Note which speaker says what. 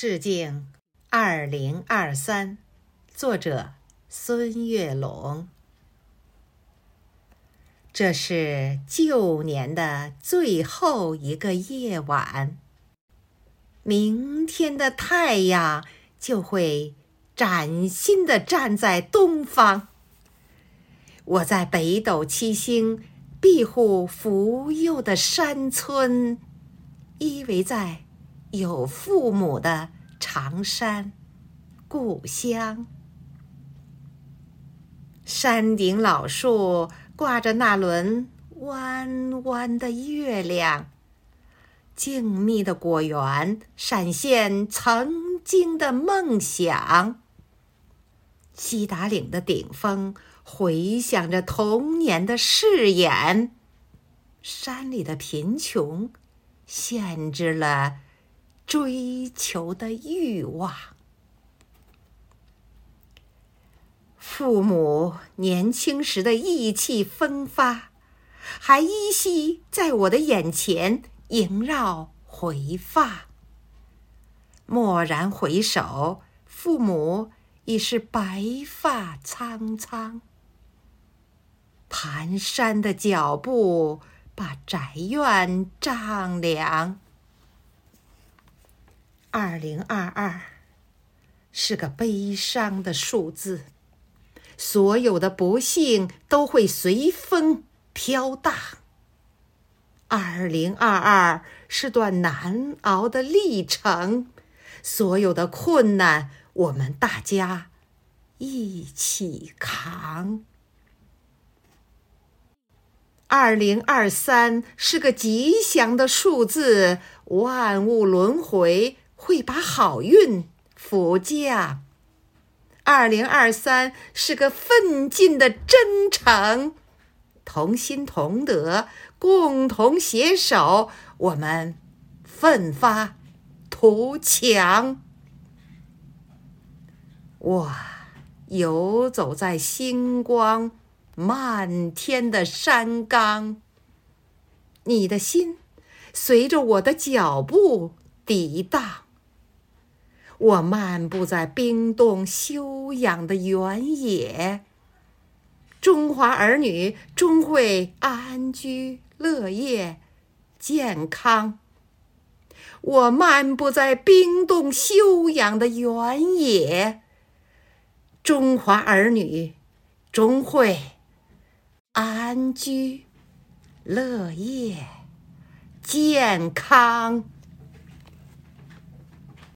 Speaker 1: 致敬二零二三，作者孙月龙。这是旧年的最后一个夜晚，明天的太阳就会崭新的站在东方。我在北斗七星庇护福佑的山村，依偎在有父母的长山故乡。山顶老树挂着那轮弯弯的月亮，静谧的果园闪现曾经的梦想。西达岭的顶峰回响着童年的誓言，山里的贫穷限制了追求的欲望。父母年轻时的意气风发，还依稀在我的眼前萦绕回放。蓦然回首，父母。已是白发苍苍，蹒跚的脚步把宅院丈量。二零二二是个悲伤的数字，所有的不幸都会随风飘荡。二零二二是段难熬的历程，所有的困难。我们大家一起扛。二零二三是个吉祥的数字，万物轮回会把好运福降。二零二三是个奋进的征程，同心同德，共同携手，我们奋发图强。我游走在星光漫天的山岗，你的心随着我的脚步抵荡。我漫步在冰冻休养的原野，中华儿女终会安居乐业、健康。我漫步在冰冻休养的原野。中华儿女终会安居乐业、健康。